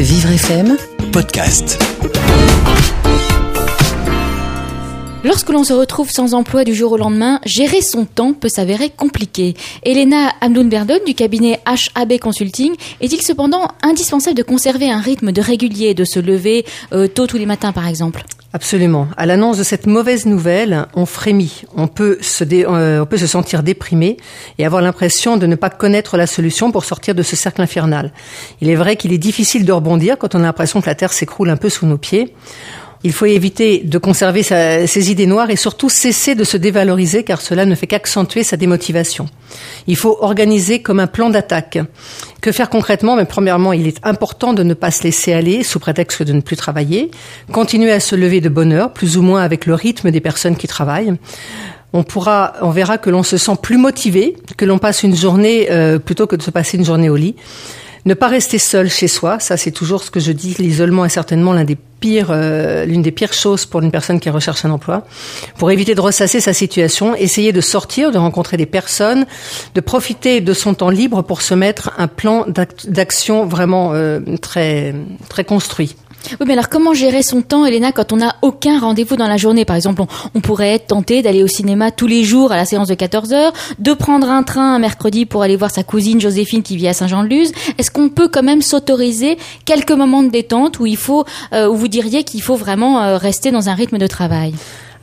Vivre FM Podcast. Lorsque l'on se retrouve sans emploi du jour au lendemain, gérer son temps peut s'avérer compliqué. Elena Amdoun-Berdon du cabinet HAB Consulting est-il cependant indispensable de conserver un rythme de régulier, de se lever euh, tôt tous les matins par exemple? Absolument. À l'annonce de cette mauvaise nouvelle, on frémit. On peut se, euh, on peut se sentir déprimé et avoir l'impression de ne pas connaître la solution pour sortir de ce cercle infernal. Il est vrai qu'il est difficile de rebondir quand on a l'impression que la terre s'écroule un peu sous nos pieds. Il faut éviter de conserver ses idées noires et surtout cesser de se dévaloriser car cela ne fait qu'accentuer sa démotivation. Il faut organiser comme un plan d'attaque. Que faire concrètement? Mais premièrement, il est important de ne pas se laisser aller sous prétexte de ne plus travailler, continuer à se lever de bonne heure, plus ou moins avec le rythme des personnes qui travaillent on pourra, on verra que l'on se sent plus motivé, que l'on passe une journée euh, plutôt que de se passer une journée au lit. Ne pas rester seul chez soi, ça c'est toujours ce que je dis. L'isolement est certainement euh, l'une des pires choses pour une personne qui recherche un emploi. Pour éviter de ressasser sa situation, essayer de sortir, de rencontrer des personnes, de profiter de son temps libre pour se mettre un plan d'action vraiment euh, très très construit. Oui, mais alors comment gérer son temps, Elena, quand on n'a aucun rendez-vous dans la journée? Par exemple, on, pourrait être tenté d'aller au cinéma tous les jours à la séance de 14 heures, de prendre un train un mercredi pour aller voir sa cousine Joséphine qui vit à Saint-Jean-de-Luz. Est-ce qu'on peut quand même s'autoriser quelques moments de détente où il faut, euh, où vous diriez qu'il faut vraiment euh, rester dans un rythme de travail?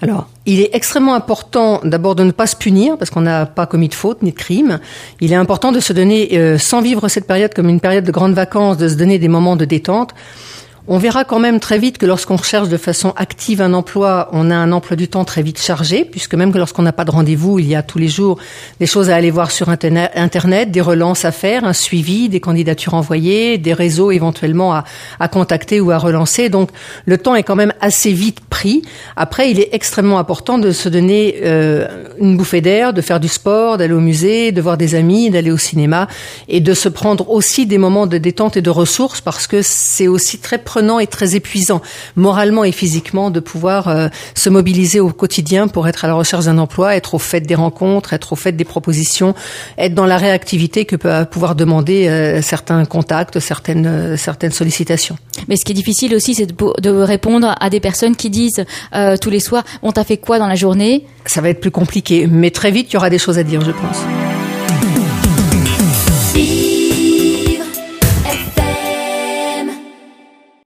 Alors, il est extrêmement important d'abord de ne pas se punir parce qu'on n'a pas commis de faute ni de crime. Il est important de se donner, euh, sans vivre cette période comme une période de grandes vacances, de se donner des moments de détente. On verra quand même très vite que lorsqu'on recherche de façon active un emploi, on a un emploi du temps très vite chargé, puisque même que lorsqu'on n'a pas de rendez-vous, il y a tous les jours des choses à aller voir sur Internet, des relances à faire, un suivi, des candidatures envoyées, des réseaux éventuellement à, à contacter ou à relancer. Donc le temps est quand même assez vite pris. Après, il est extrêmement important de se donner euh, une bouffée d'air, de faire du sport, d'aller au musée, de voir des amis, d'aller au cinéma, et de se prendre aussi des moments de détente et de ressources, parce que c'est aussi très prenant et très épuisant, moralement et physiquement, de pouvoir euh, se mobiliser au quotidien pour être à la recherche d'un emploi, être au fait des rencontres, être au fait des propositions, être dans la réactivité que peut pouvoir demander euh, certains contacts, certaines, euh, certaines sollicitations. Mais ce qui est difficile aussi, c'est de, répondre à des personnes qui disent tous les soirs, on t'a fait quoi dans la journée? Ça va être plus compliqué, mais très vite, il y aura des choses à dire, je pense.